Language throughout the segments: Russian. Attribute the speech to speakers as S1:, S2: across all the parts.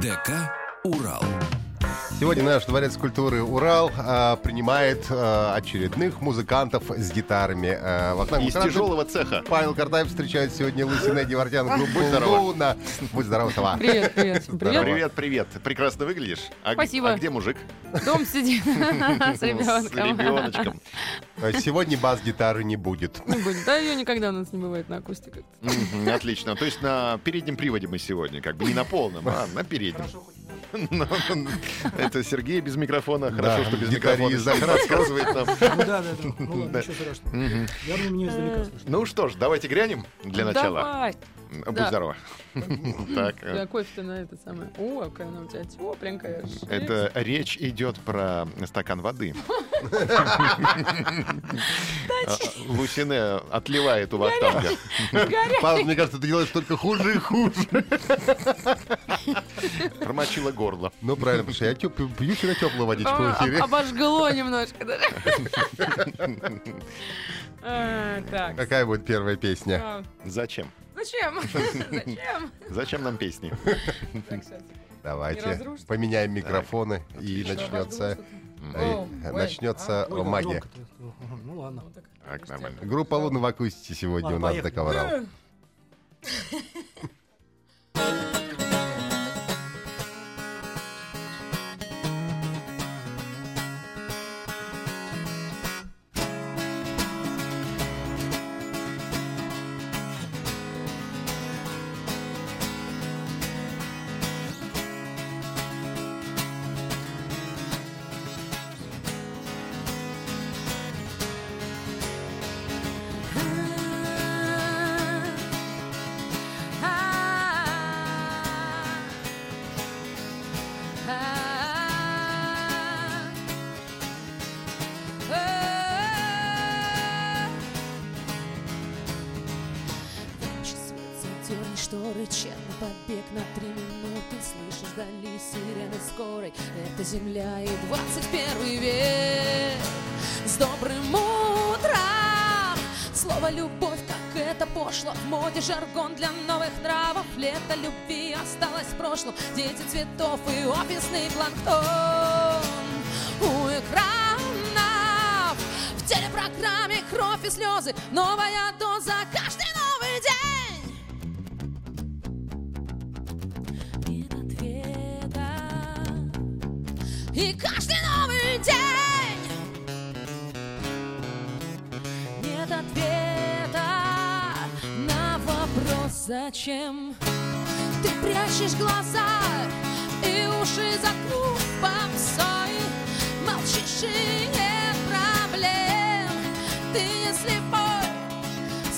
S1: ДК «Урал».
S2: Сегодня наш дворец культуры «Урал» а, принимает а, очередных музыкантов с гитарами. А, в окнах
S3: Из
S2: музыкантов
S3: тяжелого цеха.
S2: Павел Картаев встречает сегодня Лусина Дивартян группу
S3: Будь здорова.
S2: «Луна». Будь здорова, сова.
S4: Привет, привет.
S2: Здорово.
S4: Привет.
S3: Привет. Прекрасно выглядишь. А,
S4: Спасибо.
S3: А где мужик?
S4: Дом сидит с
S3: С
S4: ребенком.
S3: ребеночком.
S2: А Сегодня бас-гитары не будет.
S4: Не будет. Да, ее никогда у нас не бывает на акустиках.
S3: Мгм, Отлично. То есть на переднем приводе мы сегодня, как бы не на полном, а на переднем. Ну, Это Сергей без микрофона. Хорошо, что без микрофона. Рассказывает нам.
S5: Ну да, да, да. Ну ладно, ничего страшного.
S3: Мгм.
S5: Я думаю, меня издалека слышно.
S3: Ну что ж, давайте грянем для начала.
S4: Давай.
S3: Будь
S4: Да.
S3: здорова. Так, э,
S4: Я кофе-то на это самое. О, какая она у тебя тепленькая.
S3: это речь идет про стакан воды. А, Лусине отливает у вахтанга.
S2: Павел, мне кажется, ты делаешь только хуже и хуже.
S3: Промочила горло.
S2: Ну, правильно, потому что я пью всегда теплую водичку в эфире.
S4: Обожгло немножко. да. А, Так.
S2: Какая будет первая песня?
S4: А,
S3: Зачем?
S4: Зачем? Зачем?
S3: Зачем нам песни?
S2: Давайте поменяем микрофоны и начнется, э, начнется
S5: Ой, как
S2: магия.
S5: Ну ладно.
S3: Так, нормально.
S2: Группа Луна в акустике сегодня у нас
S5: поехали.
S6: шторы, тщетный побег на три минуты. Слышишь вдали сирены скорой? Это земля и 21 век. С добрым утром! Слово «любовь», как это пошло. В моде жаргон для новых нравов. Лето любви осталось в прошлом. Дети цветов и офисный планктон. У экранов В телепрограмме кровь и слезы Новая доза И каждый новый день Нет ответа на вопрос «Зачем?» Ты прячешь глаза и уши закрыв попсой Молчишь и нет проблем Ты не слепой,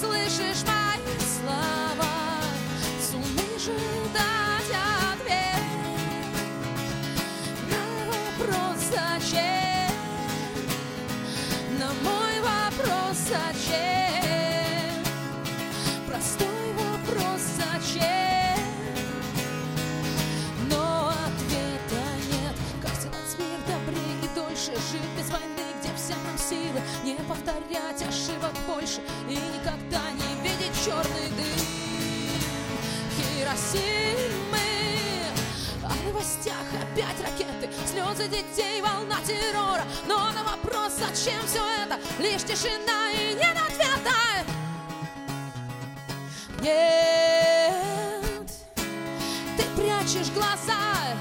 S6: слышишь мои силы Не повторять ошибок больше И никогда не видеть черный дым. Хиросимы в новостях опять ракеты Слезы детей, волна террора. Но на вопрос, зачем все это Лишь тишина и нет ответа. Нет Ты прячешь глаза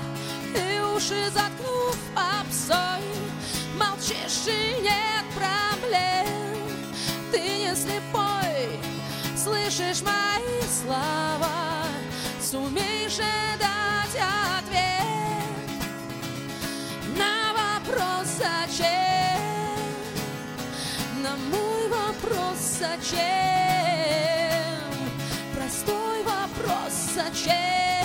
S6: И уши заткнув попсой Молчишь и нет проблем Ты не слепой Слышишь мои слова Сумеешь же дать ответ На вопрос зачем На
S7: зачем? Простой вопрос зачем?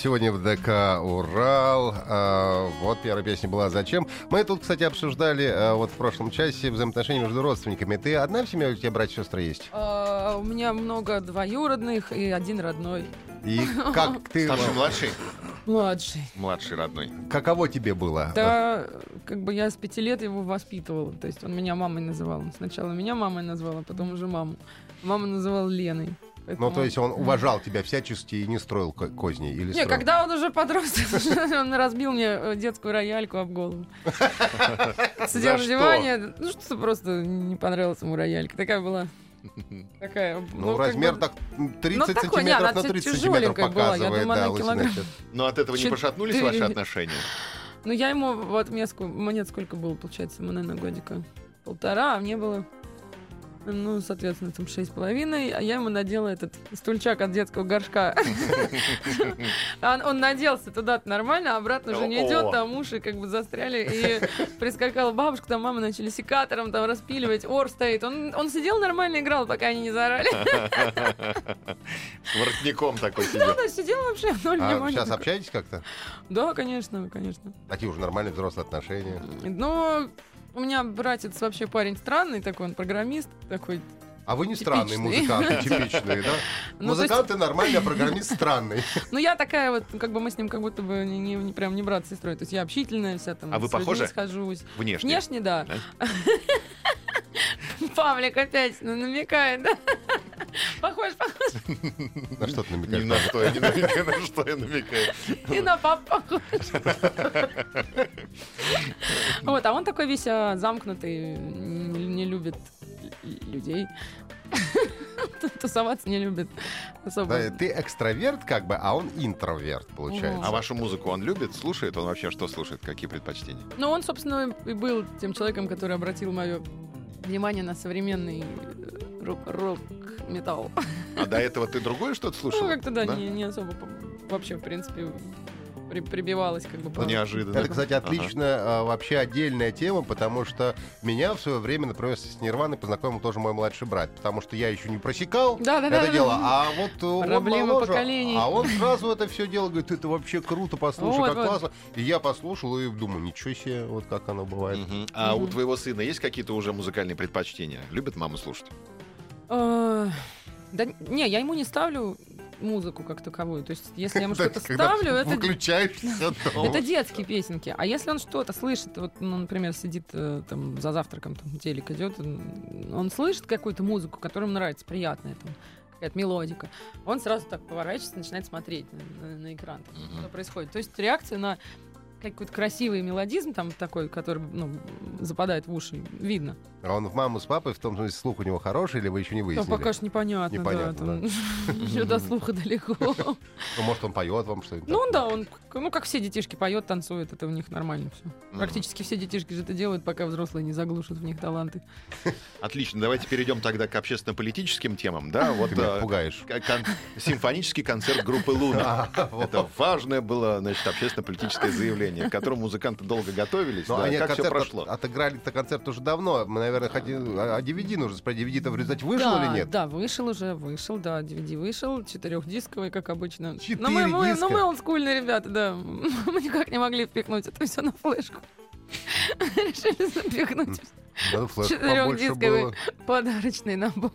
S2: Сегодня в ДК «Урал». А, Вот первая песня была «Зачем?». Мы тут, кстати, обсуждали а, вот в прошлом часе взаимоотношения между родственниками. Ты одна в семье, или у тебя братья и сестры есть?
S6: А, У меня много двоюродных и один родной.
S2: И как ты...
S3: Старший, младший?
S6: Младший.
S3: Младший родной.
S2: Каково тебе было?
S6: Да, как бы я с пяти лет его воспитывала. То есть он меня мамой называл. Сначала меня мамой назвала, потом уже маму. Мама называла Леной.
S2: Ну,
S6: Поэтому-
S2: то есть он уважал тебя всячески и не строил ко- козней? Или
S6: Не,
S2: строил?
S6: когда он уже подрос, он разбил мне э, детскую рояльку об голову. Сидел на диване, ну что-то просто не понравилась ему роялька. Такая была. Такая.
S2: Ну,
S6: как
S2: размер
S6: бы-
S2: так м, 30
S6: Ну, такой, не,
S2: сантиметров
S6: она
S2: на 30
S6: тя-
S2: сантиметров
S6: тяжеленькая была, я
S2: показывает.
S6: думаю,
S2: да,
S6: она килограмм.
S3: Но от этого не
S6: Четыре.
S3: пошатнулись ваши отношения?
S6: Ну, я ему, вот мне, мне сколько было, получается, ему, наверное, годика полтора, а мне было, ну, соответственно, там шесть с половиной, а я ему надела этот стульчак от детского горшка. Он наделся туда нормально, а обратно уже не идет, там уши как бы застряли, и прискакала бабушка, там мама начали секатором там распиливать, ор стоит. Он, он сидел нормально играл, пока они не заорали.
S3: С воротником такой сидел.
S6: Он сидел вообще в ноль
S2: А
S6: внимания.
S2: сейчас общаетесь как-то?
S6: Да, конечно, конечно.
S2: Такие уже нормальные взрослые отношения.
S6: Ну, у меня братец вообще парень странный такой, он программист такой.
S2: А вы не странные
S6: Типичные.
S2: музыканты, типичные, да?
S6: Ну, то есть-
S2: Музыканты нормальные, а программист странный.
S6: Ну, я такая вот, как бы мы с ним как будто бы не, не- не прям не брат с сестрой. То есть я общительная вся там.
S3: А вы похожи?
S6: схожусь.
S3: Внешне.
S6: Внешне, да. Павлик опять ну, намекает, да?
S2: На что ты
S3: Ни
S2: намекаешь?
S3: на что я не намекаю, на что я намекаю.
S6: И на папу похож. Вот, а он такой весь а, замкнутый, не, любит людей. Тусоваться не любит особо.
S2: Да, ты экстраверт как бы, а он интроверт, получается.
S3: А вашу музыку он любит? Слушает? Он вообще что слушает? Какие предпочтения?
S6: Ну, он, собственно, и был тем человеком, который обратил мое внимание на современный э, рок-металл.
S3: А до этого ты другое что-то слушал?
S6: Ну, как-то, да, Не, не особо вообще, в принципе, при- прибивалась как бы. по-
S3: Неожиданно.
S2: Это, кстати,
S3: Ага.
S2: отличная, а, вообще отдельная тема, потому что меня в свое время, например, с Нирваной познакомил тоже мой младший брат, потому что я еще не просекал
S6: Да, да, да,
S2: это
S6: да.
S2: дело, а вот э, он
S6: Проблема
S2: моложе,
S6: поколений.
S2: а он сразу это все делал, говорит, это вообще круто, послушай,
S6: Вот,
S2: как
S6: вот.
S2: классно. И я послушал и думаю, ничего себе, вот как оно бывает.
S3: Мгм. А у
S6: Мгм.
S3: твоего сына есть какие-то уже музыкальные предпочтения? Любит маму слушать?
S6: А, Да, не, я ему не ставлю музыку как таковую. То есть, если я ему что-то ставлю, это. Это детские песенки. А если он что-то слышит, вот, ну, например, сидит э, там за завтраком, там телек идет, он, слышит какую-то музыку, которая ему нравится, приятная, там, какая-то мелодика, он сразу так поворачивается, начинает смотреть на, на- на экран, там,
S3: Мгм.
S6: что происходит. То есть реакция на какой-то красивый мелодизм там такой, который ну, западает в уши, видно.
S2: А он в маму с папой, в том смысле, слух у него хороший, или вы еще не выяснили?
S6: пока что непонятно,
S2: Непонятно,
S6: да. Еще до слуха далеко.
S2: Ну, может, он поет вам что-нибудь?
S6: Ну да, он, ну как все детишки поет, танцует, это у них нормально все. Практически все детишки же это делают, пока взрослые не заглушат в них таланты.
S3: Отлично, давайте перейдем тогда к общественно-политическим темам. Да, вот
S2: Ты меня
S3: э,
S2: пугаешь.
S3: симфонический концерт группы Луна. Это важное было, значит, общественно-политическое заявление, к которому музыканты долго готовились.
S2: Ну,
S3: Да,
S2: они
S3: как все
S2: концерт
S3: прошло?
S2: от- отыграли-то концерт уже давно. Мы, наверное, хотим... А а DVD нужно спросить. DVD-то в результате вышел
S6: да,
S2: или нет?
S6: Да, вышел уже, вышел, да, DVD вышел, четырехдисковый, как обычно.
S2: Четыре
S6: но мы, мы,
S2: диска?
S6: но мы олдскульные ребята, да. Мы никак не могли впихнуть это все на флешку. Решили запихнуть
S2: Да, флешка побольше
S6: четырехдисковый
S2: было.
S6: подарочный набор.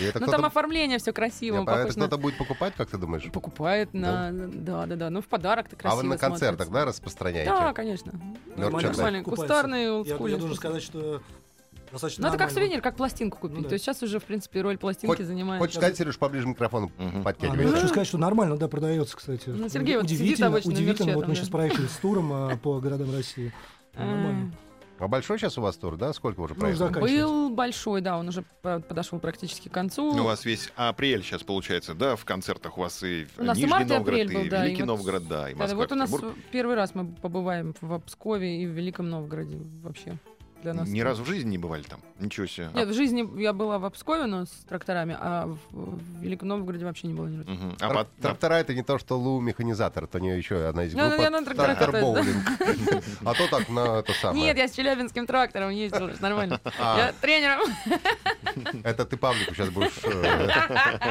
S2: Это
S6: Ну там оформление все красиво, похож
S2: это
S6: на...
S2: кто-то будет покупать, как ты думаешь?
S6: Покупает на... Да, да, да. Ну в подарок-то
S2: А
S6: красиво
S2: вы на концертах, да, распространяете?
S6: Да, конечно.
S2: Нормально,
S5: покупается.
S6: кустарный,
S5: Я, должен сказать, что достаточно
S6: Ну, это как сувенир, как пластинку купить.
S5: Ну да.
S6: То есть сейчас уже, в принципе, роль пластинки
S2: Хоть-
S6: занимает.
S2: Хочешь сказать, Сереж, поближе к микрофону
S3: Мгм.
S5: А, ну,
S2: подтягивай?
S5: я хочу сказать, что нормально, да, продается, кстати.
S6: Ну, Сергей вот сидит
S5: удивительно,
S6: обычно
S5: удивительно.
S6: мерче
S5: Вот
S6: там,
S5: мы
S6: да.
S5: сейчас проехали с туром а, по городам России.
S6: А,
S5: Нормально.
S2: А большой сейчас у вас тур, да? Сколько уже
S5: Ну,
S2: проехали?
S5: заканчивается.
S4: Был большой, да, он уже по- подошел практически к концу.
S3: Ну, у вас весь апрель сейчас получается, да, в концертах у вас и
S4: У нас и
S3: Нижний
S4: март, и
S3: Новгород,
S4: апрель был,
S3: и
S4: да, и
S3: Великий
S4: вот-
S3: Новгород, да, и
S4: Да,
S3: Москва,
S4: вот у нас
S3: Петербург.
S4: первый раз мы побываем в Пскове и в Великом Новгороде вообще для нас.
S3: Ни разу в жизни не бывали там? Ничего себе.
S4: Нет, в жизни я была в Пскове, но с тракторами, а в, в Великом Новгороде вообще не было ни разу.
S3: Мгм. А пот- а
S2: Трактора это не то, что Лу механизатор, это у нее еще одна из
S4: Ну,
S2: групп.
S4: я на тракторах
S2: Трактор боулинг. А то так на это самое.
S4: Нет, я с челябинским трактором ездила, нормально.
S2: А,
S4: Я тренером.
S2: Это ты Павлику сейчас будешь э,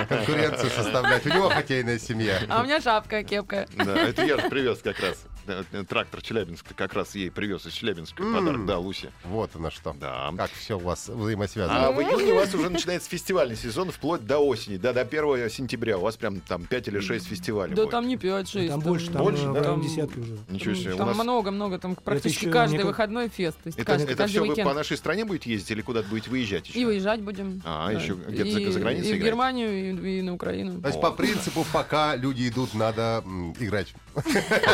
S2: конкуренцию составлять. У него хоккейная семья.
S4: А у меня шапка, кепка.
S3: Да, это я же привез как раз. Э, Трактор Челябинск ты как раз ей привез из Челябинска
S2: М.
S3: подарок, да, Луси.
S2: Вот оно что.
S3: Да.
S2: Как все у вас взаимосвязано.
S3: А в июне у вас уже начинается фестивальный сезон вплоть до осени, да, до 1 сентября. У вас прям там 5 или 6 фестивалей
S4: Да
S3: будет.
S4: там не 5-6.
S5: Там больше, там
S3: Больше,
S5: э,
S3: да?
S5: в районе
S4: Там-
S5: десятки уже.
S3: Ничего себе. у
S4: Там
S3: нас-
S4: много-много, там практически каждый выходной фест. То есть
S3: Это,
S4: каждый,
S3: это
S4: каждый
S3: все вы по нашей стране будете ездить или куда-то будете выезжать еще?
S4: И выезжать будем.
S3: А,
S4: Да.
S3: еще где-то за-
S4: И-
S3: за границей
S4: И в
S3: играете?
S4: Германию, и, и на Украину.
S2: То есть по принципу, пока люди идут, надо играть.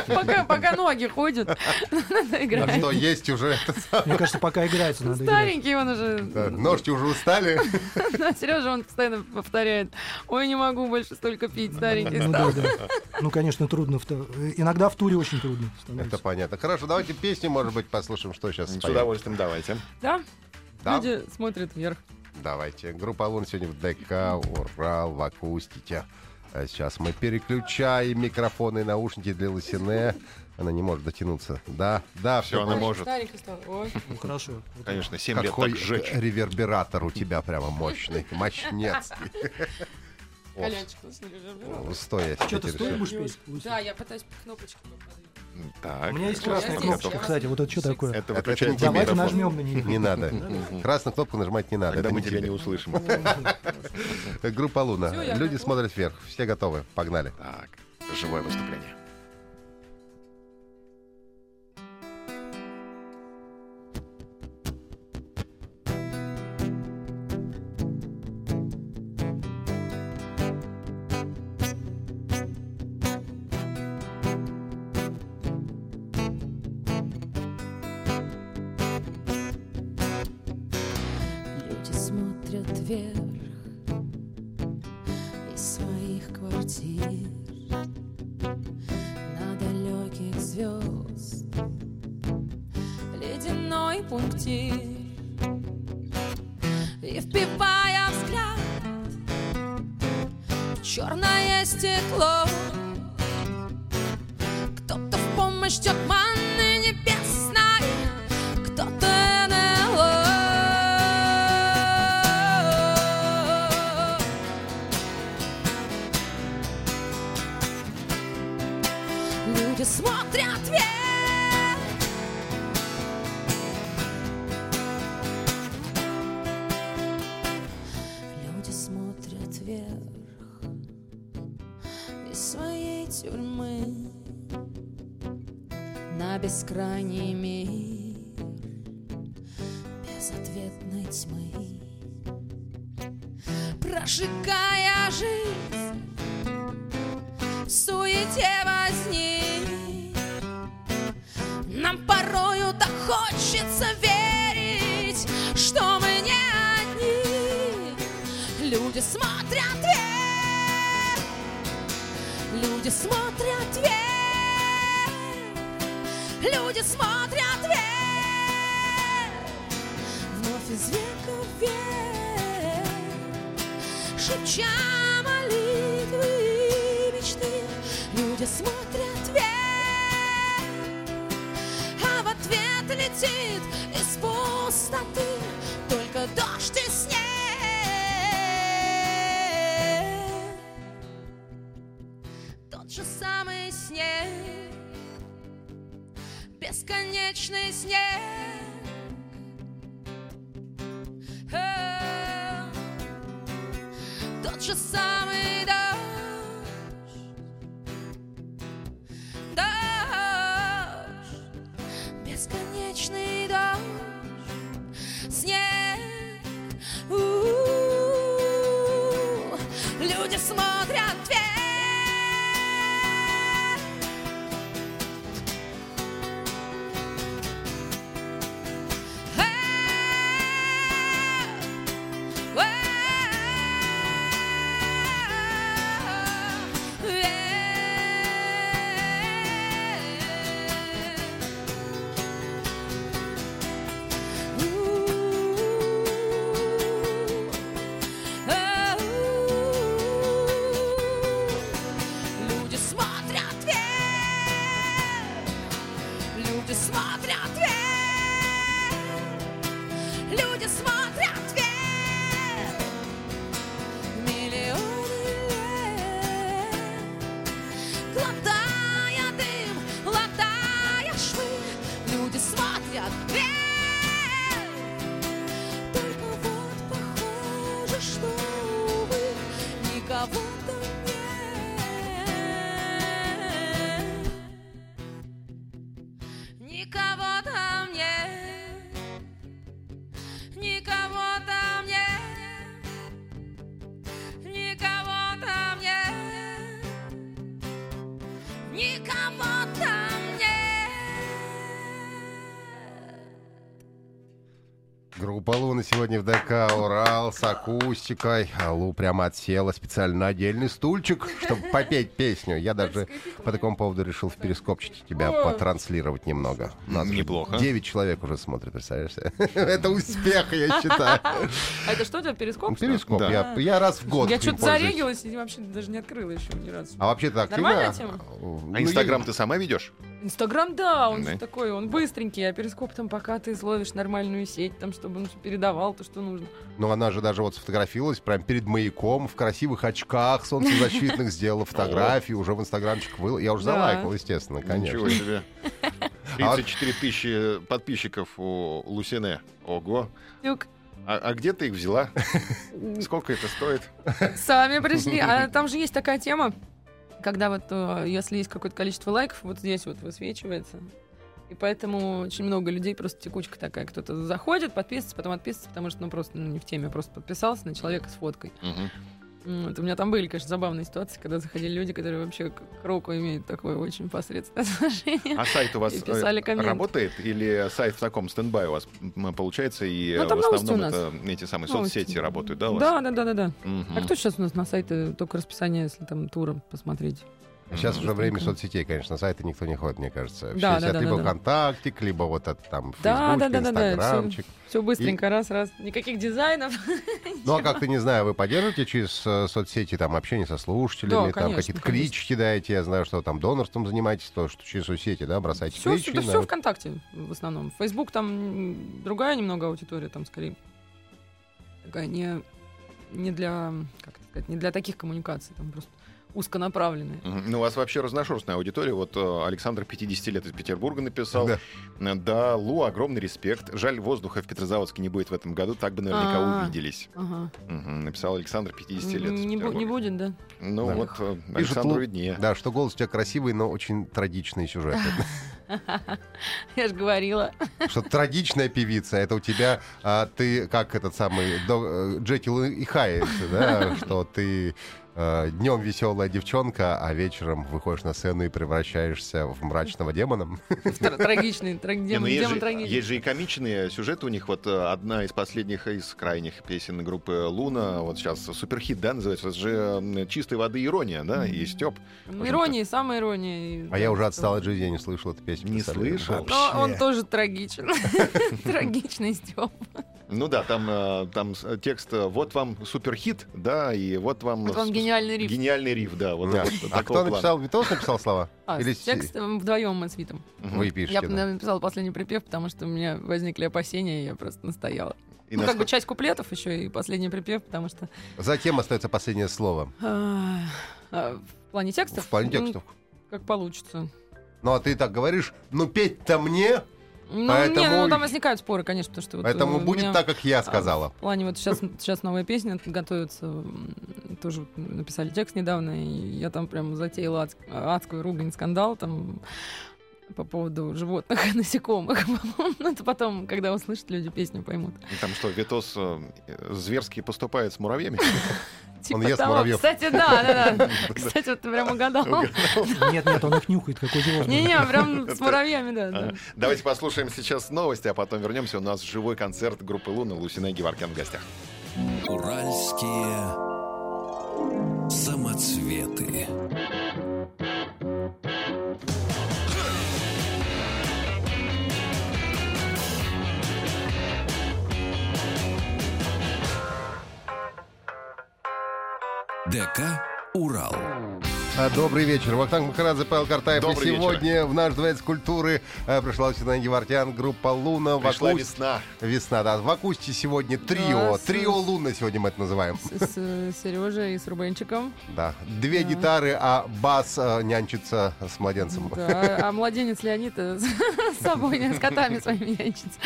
S4: Пока, пока ноги ходят, надо
S2: А
S4: играть.
S2: что есть уже?
S5: Мне кажется, пока играется, надо играть.
S4: Старенький он уже.
S2: Да, Ножки уже устали.
S4: Сережа, он постоянно повторяет. Ой, не могу больше столько пить, старенький
S5: Ну
S4: стал.
S5: да, да. Ну, конечно, трудно. в то- Иногда в туре очень трудно
S2: Это
S5: становится.
S2: понятно. Хорошо, давайте песню, может быть, послушаем, что сейчас
S3: С удовольствием давайте.
S4: Да?
S2: Да?
S4: Люди смотрят вверх.
S2: Давайте. Группа Лун сегодня в ДК, Урал, в акустике. А сейчас мы переключаем микрофоны и наушники для Лосине. Она не может дотянуться. Да, да,
S3: Всё, она может.
S5: Ну, хорошо.
S3: Конечно, 7 лет
S2: Какой
S3: так сжечь.
S2: ревербератор у тебя прямо мощный, мощнецкий.
S4: Лежит.
S2: Стоя
S5: Что ты стоишь будешь петь?
S4: Да, я пытаюсь кнопочку.
S3: Так.
S5: У меня есть красная кнопочка, кстати. Вот это что такое?
S3: Это
S2: не
S5: Давайте
S3: микрофон.
S5: нажмем на нее.
S2: Не надо. Красную кнопку нажимать не надо.
S3: Тогда
S2: это
S3: мы тебя не услышим.
S2: Группа Луна. Люди смотрят вверх. Все готовы. Погнали.
S3: Так, живое выступление.
S6: Вверх из своих квартир на далеких звезд. Ледяной пунктир. И впивая взгляд в черное стекло На бескрайний мир. Безответной тьмы. Прожигая жизнь в суете возни. Нам порою так хочется верить, что мы не одни. Люди смотрят вверх, люди смотрят вверх смотрят вверх, вновь из века в век. Шепча молитвы и мечты Люди смотрят вверх. А в ответ летит из пустоты смотрят вверх.
S2: Сегодня в ДК Урал с акустикой. А Лу прямо отсела специально на отдельный стульчик, чтобы попеть песню. Я даже по такому поводу решил в перископчике тебя потранслировать немного. Нас
S3: Неплохо.
S2: 9 человек уже смотрят, представляешь? Это успех, я считаю.
S6: А это что у тебя, перископ?
S2: Перископ.
S3: Да.
S2: Я я раз в год
S6: Я что-то зарегилась и вообще даже не открыла еще ни разу.
S2: А вообще-то активно...
S6: Нормальная тема?
S2: Ну,
S3: А Инстаграм ты сама ведешь?
S6: Инстаграм, да, он
S3: Да.
S6: такой, он быстренький, а перископ там, пока ты словишь нормальную сеть, там, чтобы он передавал то, что нужно.
S2: Ну, она же даже вот сфотографировалась прям перед маяком в красивых очках солнцезащитных, сделала фотографию, уже в инстаграмчик выл. Я уже залайкал, естественно,
S3: Ничего
S2: конечно.
S3: себе. 34 тысячи подписчиков у Лусине. Ого. А, а где ты их взяла? Сколько это стоит?
S6: Сами пришли. А там же есть такая тема, когда вот, э, если есть какое-то количество лайков, вот здесь вот высвечивается. И поэтому очень много людей, просто текучка такая. Кто-то заходит, подписывается, потом отписывается, потому что, ну, просто ну, не в теме, просто подписался на человека с фоткой.
S3: Мгм.
S6: Вот, у меня там были, конечно, забавные ситуации, когда заходили люди, которые вообще к року имеют такое очень посредственное отношение.
S3: А сайт у вас э, работает? Или сайт в таком standby у вас получается? И
S6: Ну,
S3: э,
S6: там
S3: в основном это эти самые
S6: Новости.
S3: соцсети работают, да?
S6: Да, да, да, да, да.
S3: Мгм.
S6: А кто сейчас у нас на сайте только расписание, если там тура посмотреть?
S2: Сейчас уже время соцсетей, конечно, на сайты никто не ходит, мне кажется. Все
S6: Да, да, да,
S2: либо
S6: да.
S2: ВКонтакте, либо вот это там
S6: Да,
S2: Фейсбучке,
S6: да, да, да, да,
S2: Инстаграмчик.
S6: Все быстренько, раз, раз. Никаких дизайнов.
S2: Ну, а как-то, не знаю, вы поддерживаете через э, соцсети там общение со слушателями,
S6: Да,
S2: там какие-то клички даете, я знаю, что там донорством занимаетесь, то, что через соцсети, да, бросаете
S6: Все,
S2: клички.
S6: да
S2: на-
S6: все ВКонтакте в основном. Фейсбук там другая немного аудитория, там скорее такая не, не для, как это сказать, не для таких коммуникаций, там просто узконаправленные.
S3: Ну, у вас вообще разношерстная аудитория. Вот э, Александр 50 лет из Петербурга написал.
S2: Да.
S3: Э, Да, Лу, огромный респект. Жаль, воздуха в Петрозаводске не будет в этом году, так бы наверняка
S6: А.
S3: увиделись.
S6: Ага.
S3: Мгм, Написал Александр 50 лет. из
S6: Не, не будет, да?
S3: Ну
S2: Да.
S3: вот, э,
S2: Пишут,
S3: Александру
S2: Лу-
S3: виднее.
S2: Да, что голос у тебя красивый, но очень трагичный сюжет.
S6: Я же говорила.
S2: Что трагичная певица, это у тебя, а, ты как этот самый Джекил и Хайд, да, что ты днем веселая девчонка, а вечером выходишь на сцену и превращаешься в мрачного демона.
S6: Тр- Трагичный,
S3: ну
S6: демон,
S3: же,
S6: трагичный.
S3: есть же и комичные сюжеты у них. Вот э, одна из последних, из крайних песен группы Луна, вот сейчас суперхит, да, называется, это же чистой воды ирония, да, и Степ.
S6: Ирония, самая ирония.
S2: А я уже отстал от жизни, я не слышал эту песню.
S3: Не слышал?
S6: Но он тоже трагичен. Трагичный Степ.
S3: Ну да, там, э, там с- текст э, «Вот вам суперхит», да, и вот вам...
S6: Вот вам гениальный риф.
S3: Гениальный риф, да. Вот,
S2: Да.
S3: вот
S2: А кто
S3: плана.
S2: написал? Витос написал слова?
S6: А,
S2: Или
S6: с текстом вдвоем мы с Витом.
S2: Вы
S6: Я
S2: пишете?
S6: бы,
S2: да?
S6: написала последний припев, потому что у меня возникли опасения, и я просто настояла.
S3: И
S6: ну, как бы часть куплетов еще и последний припев, потому что...
S2: Затем остается последнее слово.
S6: а, а, в плане текстов?
S2: В плане
S6: ну,
S2: текстов.
S6: как получится.
S2: Ну, а ты так говоришь, ну, петь-то мне,
S6: Ну, не,
S2: Поэтому-
S6: ну там возникают споры, конечно, потому что... вот,
S2: поэтому
S6: э,
S2: будет
S6: меня-
S2: так, как я
S6: а,
S2: сказала.
S6: В плане вот сейчас, сейчас новая песня готовится, тоже написали текст недавно, и я там прям затеяла адск- адскую ругань, скандал там по поводу животных и насекомых. Ну, это потом, когда услышат люди песню, поймут.
S3: Там что, Витос э, зверски поступает с муравьями?
S6: Типа
S2: ест
S6: того.
S2: муравьев.
S6: Кстати, да, да, да. Кстати, вот ты прям угадал.
S5: Нет, нет, он их нюхает, какой делов.
S6: Не-не, прям с муравьями, да. да.
S3: Давайте послушаем сейчас новости, а потом вернемся. У нас живой концерт группы Луна. Лусина и Геворкян в гостях.
S1: Уральские самоцветы. ДК «Урал».
S2: А, Добрый вечер. Вахтанг Махарадзе, Павел Картаев.
S3: Добрый
S2: и
S3: вечер.
S2: сегодня в наш дворец культуры э, пришла Сина Гевартян, группа «Луна».
S3: Пришла
S2: акуст-
S3: весна.
S2: Весна, да. В акусте сегодня трио.
S6: Да, с-
S2: Трио «Луна» сегодня мы это называем.
S6: С, с Сережей и с Рубенчиком.
S2: Да. Две
S6: Да.
S2: гитары, а бас э, нянчится с младенцем.
S6: Да, а младенец Леонид э, с собой, с котами своими нянчится.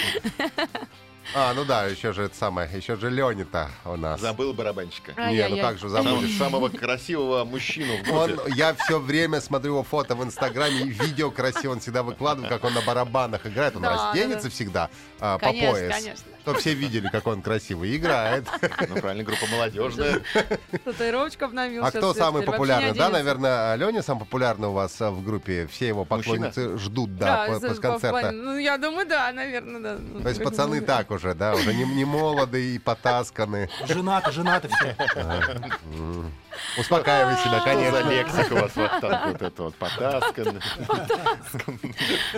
S2: А, ну да, еще же это самое, еще же Леня-то у нас.
S3: Забыл барабанщика.
S2: Не, ну
S6: Ай-яй-яй.
S2: как же забудешь.
S3: самого красивого мужчину в
S2: Он,
S3: группе.
S2: я все время смотрю его фото в Инстаграме, и видео красиво он всегда выкладывает, как он на барабанах играет. Он
S6: Да,
S2: разденется
S6: да, да.
S2: всегда а, по
S6: Конечно,
S2: пояс.
S6: конечно.
S2: Чтобы все видели, как он красиво играет.
S3: Ну, правильно, группа молодежная.
S6: Татуировочку обновил.
S2: А кто самый популярный? Да, наверное, Леня самый популярный у вас а, в группе. Все его поклонницы ждут, да, после концерта.
S6: Ну, я думаю, да, наверное, да.
S2: То есть пацаны так уже да, уже не, не молоды и потасканы.
S5: Женаты, женаты все.
S2: М. Успокаивай себя,
S3: Что за
S2: конечно.
S3: лексика у вас вот так вот это вот потаскан?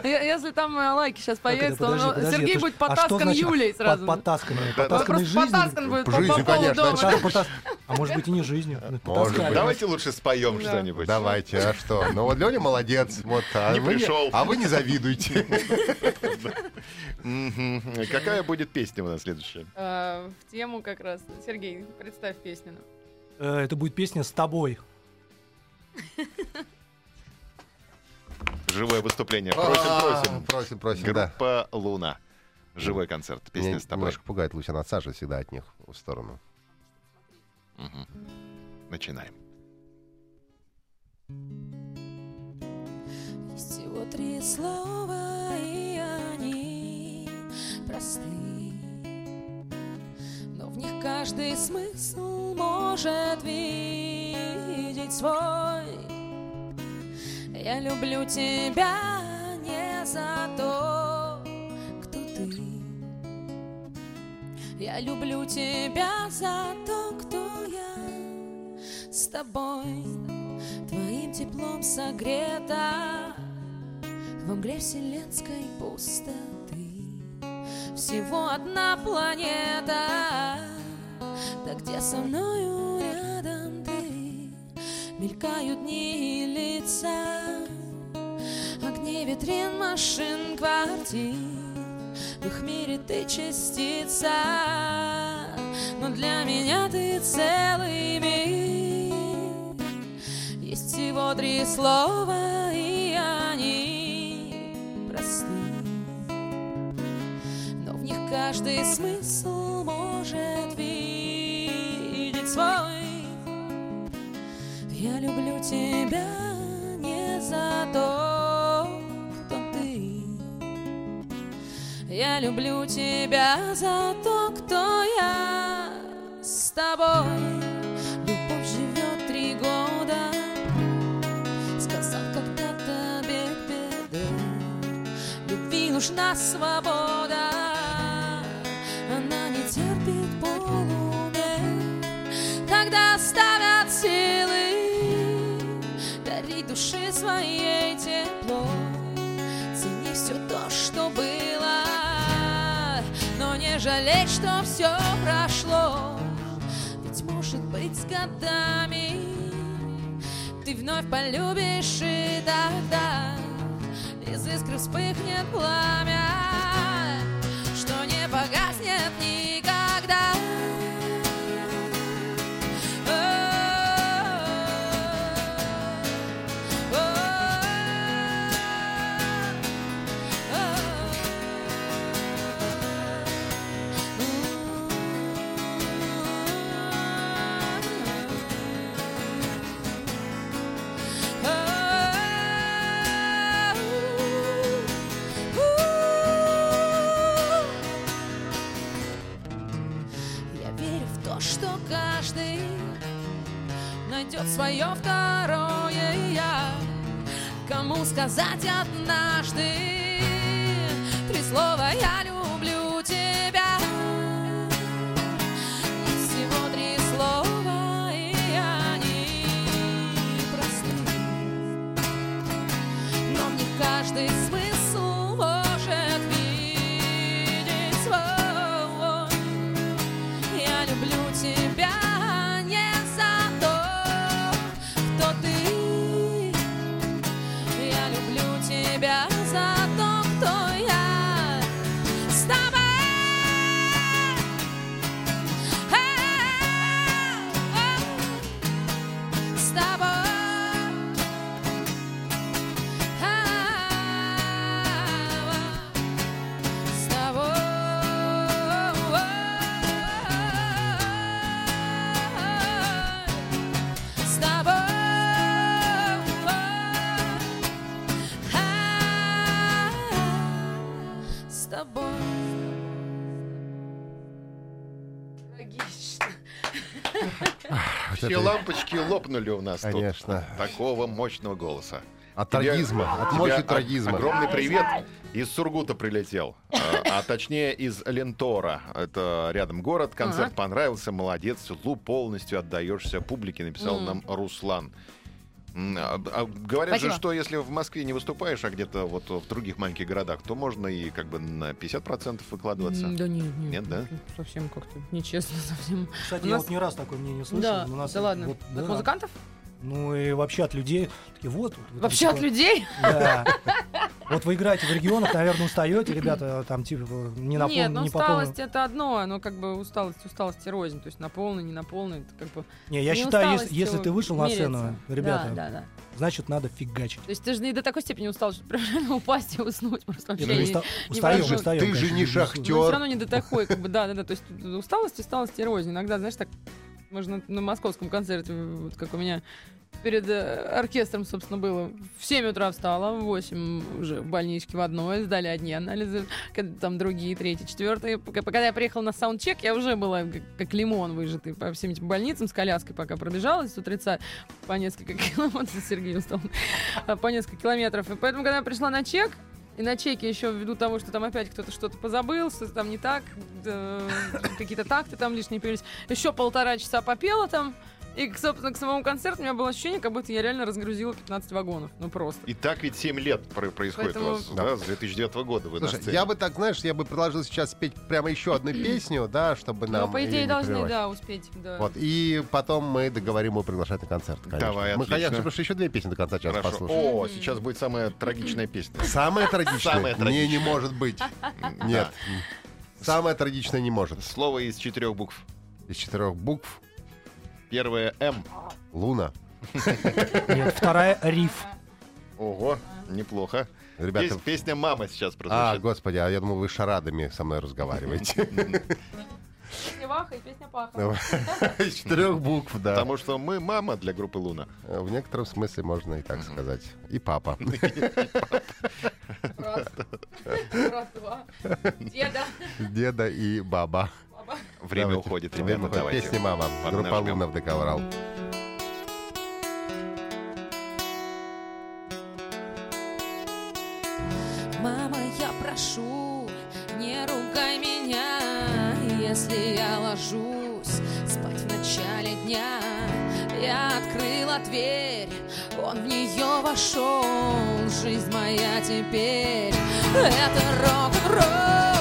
S4: Если там э, лайки сейчас появятся, то
S5: подожди,
S4: Сергей будет
S5: а
S4: потаскан Юлей сразу.
S5: Жизнью.
S4: потаскан будет по
S2: Жизнью,
S4: полу
S2: конечно,
S5: А может быть и не жизнью.
S3: Давайте лучше споем что-нибудь.
S2: Давайте, а что? Ну вот Леня молодец, вот, а
S3: Не
S2: вы
S3: пришел.
S2: а вы не завидуйте.
S3: Мгм. Какая будет песня у нас следующая?
S4: Э, В тему как раз. Сергей, представь песню.
S5: Э, Это будет песня «С тобой».
S3: Живое выступление. Просим,
S2: А,
S3: просим.
S2: Просим, просим, да.
S3: Группа «Луна». Живой концерт. Песня с тобой.
S2: немножко пугает, Луся отсаживает всегда от них в сторону.
S3: Начинаем.
S6: Есть всего три слова, и они просты. В них каждый смысл может видеть свой. Я люблю тебя не за то, кто ты. Я люблю тебя за то, кто я с тобой. Твоим теплом согрета во мгле вселенской пустоты. Всего одна планета, да где со мною рядом ты? Мелькают дни и лица, огни витрин, машин, квартир. В их мире ты частица, но для меня ты целый мир. Есть всего три слова, и каждый смысл может видеть свой. Я люблю тебя не за то, кто ты. Я люблю тебя за то, кто я с тобой. Любовь живет три года, сказал когда-то бег беды. Любви нужна свобода, своей тепло. Цени все то, что было, но не жалей, что все прошло. Ведь может быть с годами ты вновь полюбишь и тогда из искры вспыхнет пламя, что не погаснет никогда. Найдет свое второе я. Кому сказать однажды
S3: Все
S2: это-
S3: лампочки лопнули у нас тут.
S2: Конечно.
S3: Такого мощного голоса.
S2: От
S3: Тебе-
S2: трагизма, от мощи трагизма.
S3: Огромный привет из Сургута прилетел. А, а точнее из Лентора. Это рядом город. Концерт
S4: Ага.
S3: понравился. Молодец. Лу полностью отдаешься публике, написал нам Руслан. А- а говорят
S4: Спасибо.
S3: же, что если в Москве не выступаешь, а где-то вот в других маленьких городах, то можно и как бы на 50% выкладываться.
S4: Да нет, нет.
S3: Нет, да?
S4: Совсем как-то нечестно совсем.
S5: Кстати,
S4: У
S5: я
S4: нас-
S5: вот не раз такое мнение слышал.
S4: Да,
S5: У нас
S4: да ладно.
S5: вот,
S4: От
S5: да.
S4: музыкантов?
S5: Ну и вообще от людей. Такие, вот. вот
S4: Вообще от
S5: типа,
S4: людей?
S5: Да. Вот вы играете в регионах, наверное, устаете, ребята, там типа не на
S4: Нет, ну
S5: не по полной-
S4: усталость это одно, оно как бы усталость, усталость и рознь. То есть на полный, не на полный, это как бы...
S5: Не, я
S4: не
S5: считаю, если, ты вышел на сцену, ребята,
S4: Да, да, да.
S5: значит, надо фигачить.
S4: То есть ты же не до такой степени устал, что прям реально упасть и уснуть просто вообще.
S5: Ну,
S4: не-
S5: уста-
S4: не
S5: устаем,
S4: прошу.
S5: устаем,
S2: Ты же не шахтер.
S4: Но все равно не до такой, как бы, да, да, да. То есть усталость, усталость и рознь. Иногда, знаешь, так можно на московском концерте, вот как у меня перед э, оркестром, собственно, было. В 7 утра встала, в 8 уже в больничке в одной, сдали одни анализы, там другие, третьи, четвертые. Пока, я приехала на саундчек, я уже была как, лимон выжатый по всем этим больницам с коляской, пока пробежалась с утреца по несколько километров, Сергей устал, а, по несколько километров. И поэтому, когда я пришла на чек, и на чеке еще ввиду того, что там опять кто-то что-то позабыл, что там не так, да, какие-то такты там лишние появились. Еще полтора часа попела там. И, к- собственно, к самому концерту у меня было ощущение, как будто я реально разгрузила 15 вагонов. Ну просто.
S3: И так ведь 7 лет про- происходит
S4: Поэтому-
S3: у вас, да, с 2009 года вы на
S2: Слушай,
S3: сцене.
S2: я бы так, знаешь, я бы предложил сейчас спеть прямо еще одну песню, да, чтобы нам
S4: Ну, по идее,
S2: не
S4: должны,
S2: прерывать.
S4: да, успеть. Да.
S2: Вот, и потом мы договорим его приглашать на концерт, конечно.
S3: Давай,
S2: Мы,
S3: отлично.
S2: конечно, потому что еще две песни до конца часа
S3: Хорошо.
S2: послушаем.
S3: О, сейчас будет самая трагичная песня.
S2: Самое трагичное?
S3: Самое
S2: Не,
S3: трагичное.
S2: не может быть. Нет. Самое трагичное не может.
S3: Слово из четырех букв.
S2: Из четырех букв
S3: Первое М.
S2: Луна.
S5: Нет, вторая риф.
S3: Ого, неплохо.
S2: Ребята,
S3: Есть песня «Мама» сейчас
S2: а,
S3: прозвучит.
S2: господи, а я думал, вы шарадами со мной разговариваете.
S4: Песня Ваха и песня Паха.
S2: Из четырех букв, да.
S3: Потому что мы мама для группы «Луна».
S2: В некотором смысле можно и так сказать. И папа.
S4: Брат. Брат два. Деда.
S2: Деда и баба.
S3: Время
S2: Давайте.
S3: уходит,
S2: Время
S3: ребята,
S2: уходит.
S3: давайте.
S2: Песня «Мама». Группа
S3: Поднажмем.
S2: «Луна» в ДК «Урал».
S6: Мама, я прошу, не ругай меня, если я ложусь спать в начале дня. Я открыла дверь, он в нее вошел, жизнь моя теперь это рок-н-ролл.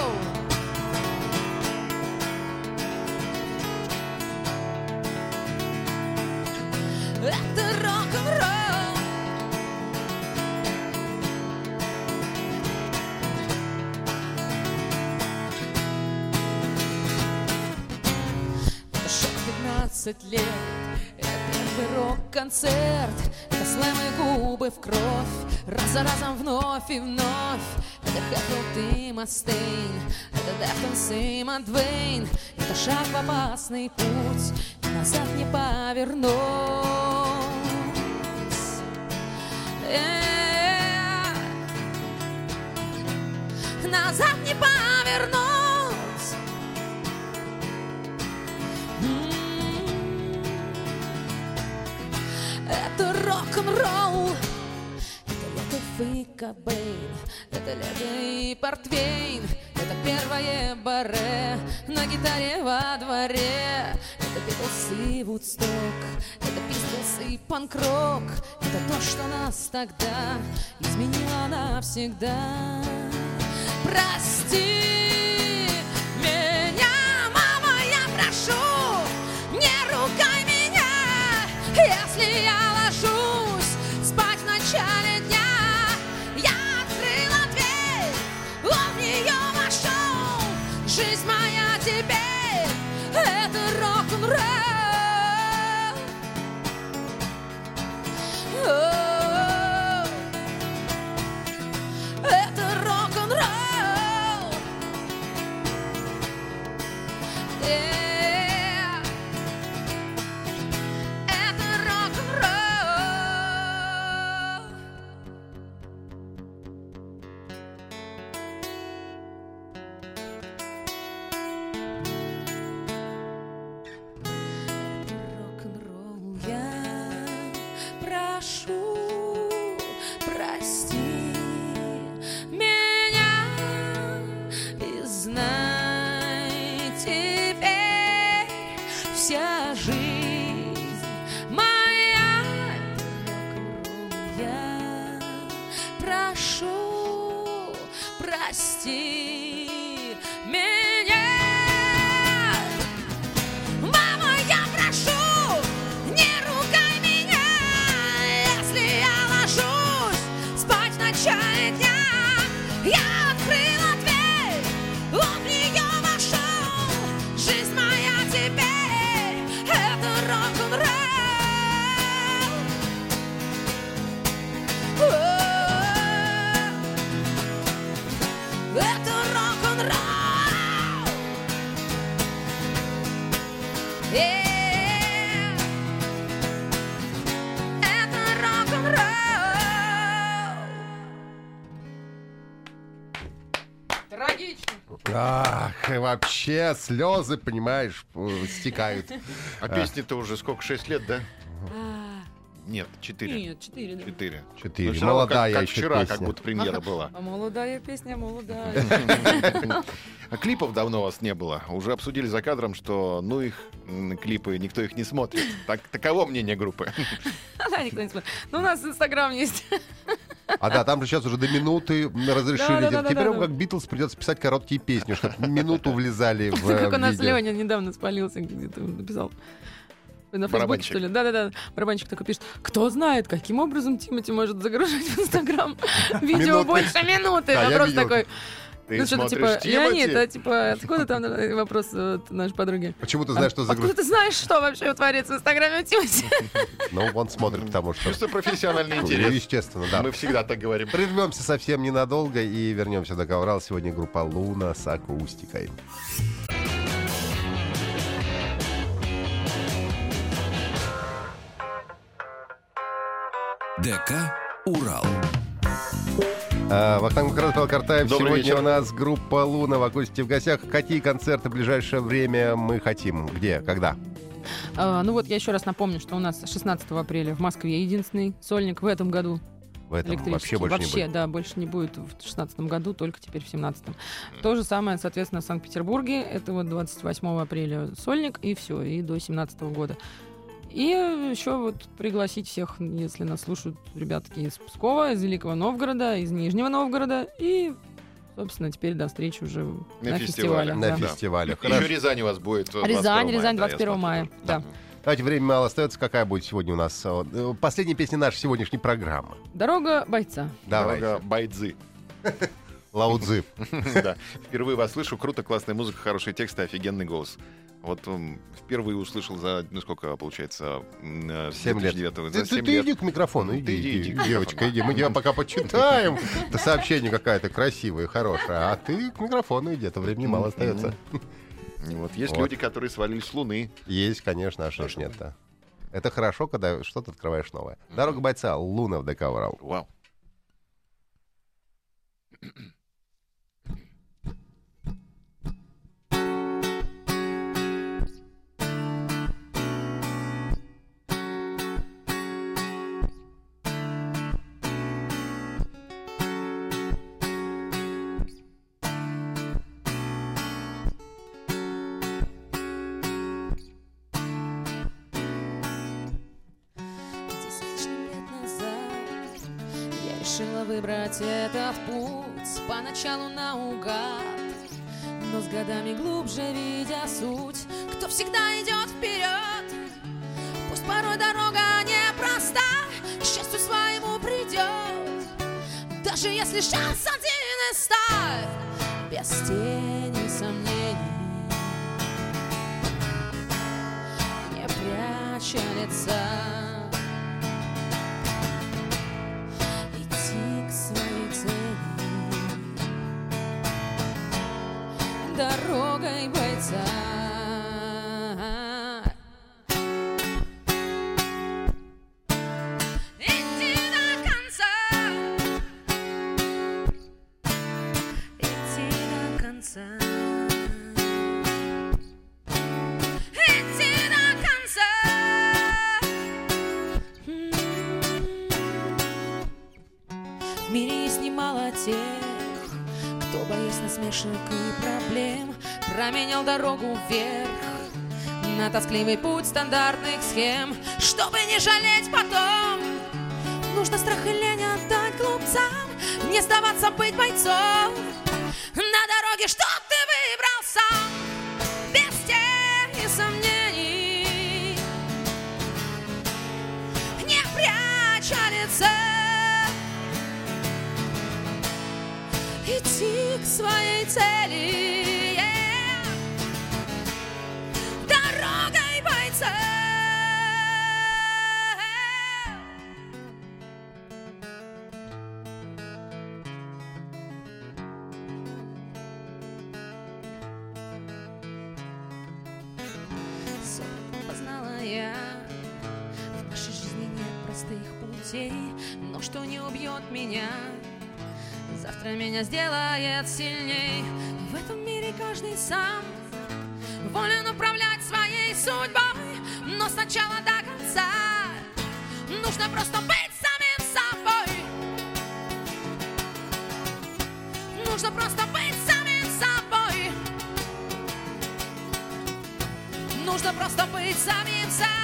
S6: 15 лет, это первый рок-концерт, это слэм губы в кровь, раз за разом вновь и вновь. Это Хэтфилд и Мастейн, это Deftones и Mudvayne, это шаг в опасный путь, и назад не повернуть. Э, Назад не повернуть. Это рок-н-ролл. Это лето и Кобейн, это лето и Портвейн, это первое баре на гитаре во дворе. Это Битлз и Вудсток, это Пистолс и панк-рок, это то, что нас тогда изменило навсегда. Прости меня, мама, я прошу, не ругай меня, если я ложусь спать в начале жизнь моя. О, Это рок-н-ролл.
S2: Вообще слезы, понимаешь, э, стекают.
S3: А песне-то уже сколько, 6 лет, да? Нет, 4.
S4: Нет, четыре. да.
S3: 4.
S2: Четыре. Молодая
S3: как,
S2: еще
S3: вчера,
S2: песня.
S3: как будто премьера была.
S4: А молодая песня, молодая.
S3: А клипов давно у вас не было. Уже обсудили за кадром, что ну их клипы, никто их не смотрит. Так, таково мнение группы.
S4: Да, никто не смотрит. Ну, у нас Инстаграм есть.
S2: А да, там же сейчас уже до минуты разрешили.
S4: Да, да,
S2: делать.
S4: да,
S2: Теперь вам, как Битлз, придется писать короткие песни, чтобы минуту влезали в э,
S4: Как у нас. Леня недавно спалился, где-то написал. На Фейсбуке, что ли? Да-да-да. Барабанщик такой пишет. Кто знает, каким образом Тимати может загружать в Инстаграм видео больше минуты.
S2: Да, я
S4: Вопрос
S2: видел.
S4: такой.
S3: Ты
S4: Ну,
S3: смотришь
S4: типа, Леонид,
S3: Тимати?
S4: а типа, откуда там вопрос от нашей подруги?
S2: Почему ты знаешь, что
S4: А Откуда ты знаешь, что вообще творится в Инстаграме у Тимати?
S2: Ну, он смотрит, потому что...
S3: Чисто профессиональный
S2: Ну,
S3: интерес.
S2: естественно, да.
S3: Мы всегда так говорим.
S2: Прервемся совсем ненадолго и вернемся до Коврал. Сегодня группа Луна с акустикой.
S1: ДК «Урал».
S2: А, Вахтанг Павел Картаев.
S3: Добрый
S2: Сегодня
S3: вечер.
S2: у нас группа Луна в акустике в гостях. Какие концерты в ближайшее время мы хотим? Где? Когда?
S4: А, Ну вот я еще раз напомню, что у нас 16 апреля в Москве единственный сольник в этом году
S2: В этом
S4: электрический.
S2: вообще больше не будет.
S4: да, больше не будет в 2016 году, только теперь в 2017. То же самое, соответственно, в Санкт-Петербурге. Это вот 28 апреля сольник, и все, и до 2017 года. И еще вот пригласить всех, если нас слушают ребятки из Пскова, из Великого Новгорода, из Нижнего Новгорода. И, собственно, теперь до встречи уже
S3: На
S4: на,
S3: фестивале.
S4: фестивале.
S2: На
S4: да.
S2: фестивале.
S3: Еще
S2: Хорошо.
S3: Рязань у вас будет. э, 22
S4: Рязань,
S3: мая,
S4: Рязань,
S3: да, я
S4: 21 мая,
S3: смотрю.
S4: да.
S2: Давайте, время мало остается. Какая будет сегодня у нас? э, Последняя песня нашей сегодняшней программы.
S4: Дорога бойца.
S2: Давай.
S3: Дорога Байдзы.
S2: Лаудзы.
S3: Да. Впервые вас слышу. Круто, классная музыка, хорошие тексты, офигенный голос. Вот м, впервые услышал за, ну сколько получается, м, э, с
S2: Семь лет.
S3: 2009
S2: Ты,
S3: За
S2: ты-
S3: 7
S2: ты
S3: лет.
S2: иди к микрофону, иди,
S3: Ты иди,
S2: иди,
S3: иди
S2: девочка, иди. Мы тебя пока почитаем. Это сообщение какая-то красивая, хорошая. А ты к микрофону иди, а то времени мало остается.
S3: Вот. Есть
S2: Вот.
S3: люди, которые свалились с Луны.
S2: Есть, конечно, а что ж нет-то. Это хорошо, когда что-то открываешь новое. Дорога бойца, Луна в ДК Урал.
S3: Вау.
S6: Десять выбрать этот путь Поначалу наугад. Но с годами глубже видя суть Кто всегда идет вперед. Пусть порой дорога непроста К счастью своему придет. Даже если шанс один из ста Без тени сомнений не пряча лица. Дорогой бойца. Идти тоскливый путь стандартных схем, чтобы не жалеть потом. Нужно страх и лень отдать глупцам, не сдаваться, быть бойцом. На дороге, что ты выбрал сам, без тени сомнений, не пряча лица. Идти к своей цели меня сделает сильней. В этом мире каждый сам Волен управлять своей судьбой. Но сначала до конца Нужно просто быть самим собой. Нужно просто быть самим собой. Нужно просто быть самим собой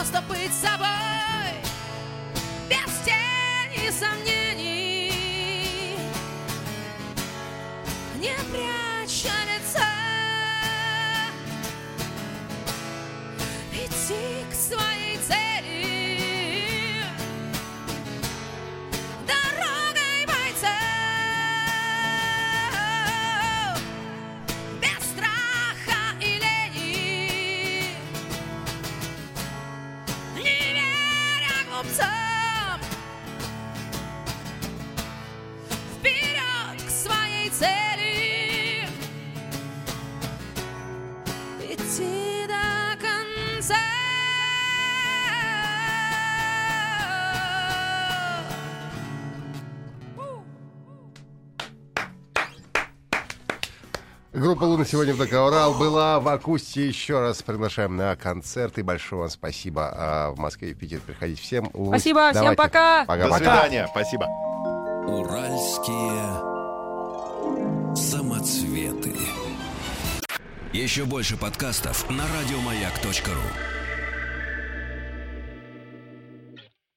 S6: просто быть собой. Без тени сомнений. Не пряча
S2: Луна сегодня в ДК Урал была в Акусте. Еще раз приглашаем на концерт. И большое вам спасибо. А в Москве и Питер приходить всем.
S4: Спасибо, всем
S2: давайте.
S4: пока.
S3: До свидания. Спасибо.
S1: Уральские самоцветы. Еще больше подкастов на радиомаяк.ру.